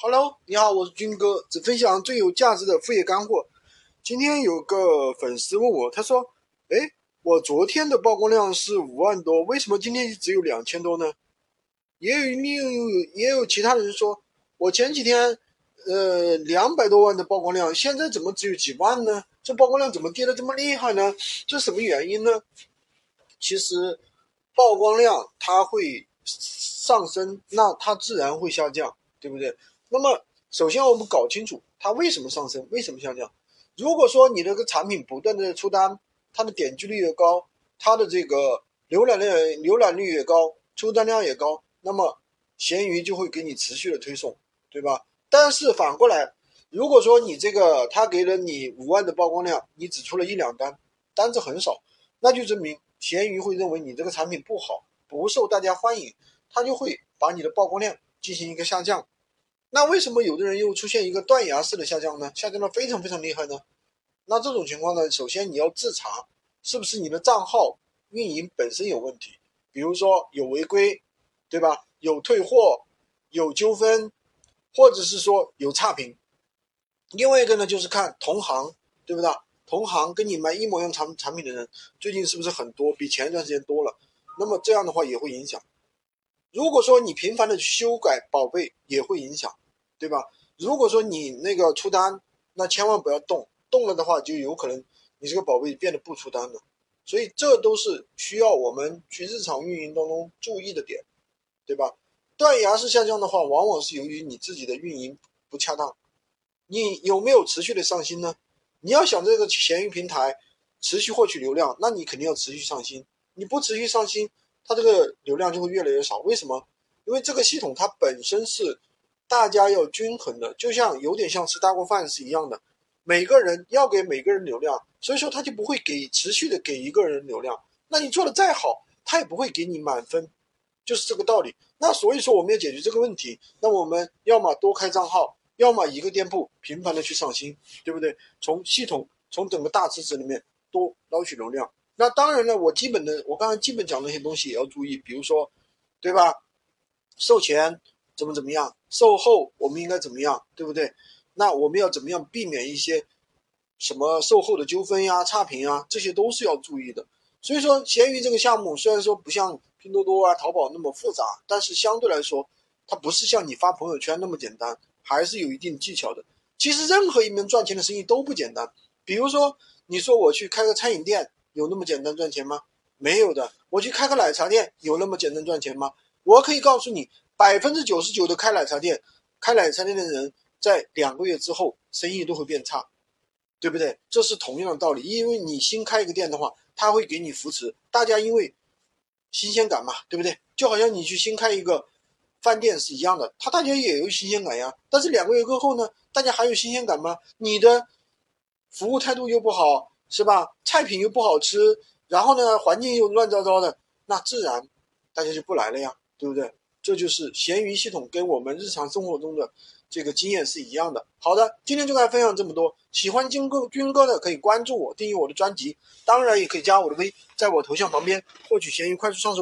Hello，你好，我是军哥，只分享最有价值的副业干货。今天有个粉丝问我，他说：“哎，我昨天的曝光量是五万多，为什么今天只有两千多呢？”也有另有也有其他人说，我前几天呃两百多万的曝光量，现在怎么只有几万呢？这曝光量怎么跌的这么厉害呢？这什么原因呢？其实曝光量它会上升，那它自然会下降，对不对？那么，首先我们搞清楚它为什么上升，为什么下降。如果说你这个产品不断的出单，它的点击率越高，它的这个浏览量浏览率越高，出单量也高，那么闲鱼就会给你持续的推送，对吧？但是反过来，如果说你这个他给了你五万的曝光量，你只出了一两单，单子很少，那就证明闲鱼会认为你这个产品不好，不受大家欢迎，他就会把你的曝光量进行一个下降。那为什么有的人又出现一个断崖式的下降呢？下降的非常非常厉害呢？那这种情况呢，首先你要自查，是不是你的账号运营本身有问题？比如说有违规，对吧？有退货，有纠纷，或者是说有差评。另外一个呢，就是看同行，对不对？同行跟你卖一模一样产产品的人，最近是不是很多？比前一段时间多了？那么这样的话也会影响。如果说你频繁的修改宝贝，也会影响，对吧？如果说你那个出单，那千万不要动，动了的话就有可能你这个宝贝变得不出单了。所以这都是需要我们去日常运营当中注意的点，对吧？断崖式下降的话，往往是由于你自己的运营不恰当。你有没有持续的上新呢？你要想这个闲鱼平台持续获取流量，那你肯定要持续上新。你不持续上新。它这个流量就会越来越少，为什么？因为这个系统它本身是大家要均衡的，就像有点像吃大锅饭是一样的，每个人要给每个人流量，所以说他就不会给持续的给一个人流量。那你做的再好，他也不会给你满分，就是这个道理。那所以说我们要解决这个问题，那我们要么多开账号，要么一个店铺频繁的去上新，对不对？从系统从整个大池子里面多捞取流量。那当然了，我基本的，我刚才基本讲那些东西也要注意，比如说，对吧？售前怎么怎么样，售后我们应该怎么样，对不对？那我们要怎么样避免一些什么售后的纠纷呀、差评啊，这些都是要注意的。所以说，闲鱼这个项目虽然说不像拼多多啊、淘宝那么复杂，但是相对来说，它不是像你发朋友圈那么简单，还是有一定技巧的。其实任何一门赚钱的生意都不简单。比如说，你说我去开个餐饮店。有那么简单赚钱吗？没有的。我去开个奶茶店，有那么简单赚钱吗？我可以告诉你，百分之九十九的开奶茶店、开奶茶店的人，在两个月之后，生意都会变差，对不对？这是同样的道理。因为你新开一个店的话，他会给你扶持，大家因为新鲜感嘛，对不对？就好像你去新开一个饭店是一样的，他大家也有新鲜感呀。但是两个月过后呢，大家还有新鲜感吗？你的服务态度又不好。是吧？菜品又不好吃，然后呢，环境又乱糟糟的，那自然大家就不来了呀，对不对？这就是闲鱼系统跟我们日常生活中的这个经验是一样的。好的，今天就跟大家分享这么多。喜欢军哥军哥的可以关注我，订阅我的专辑，当然也可以加我的微，在我头像旁边获取闲鱼快速上手。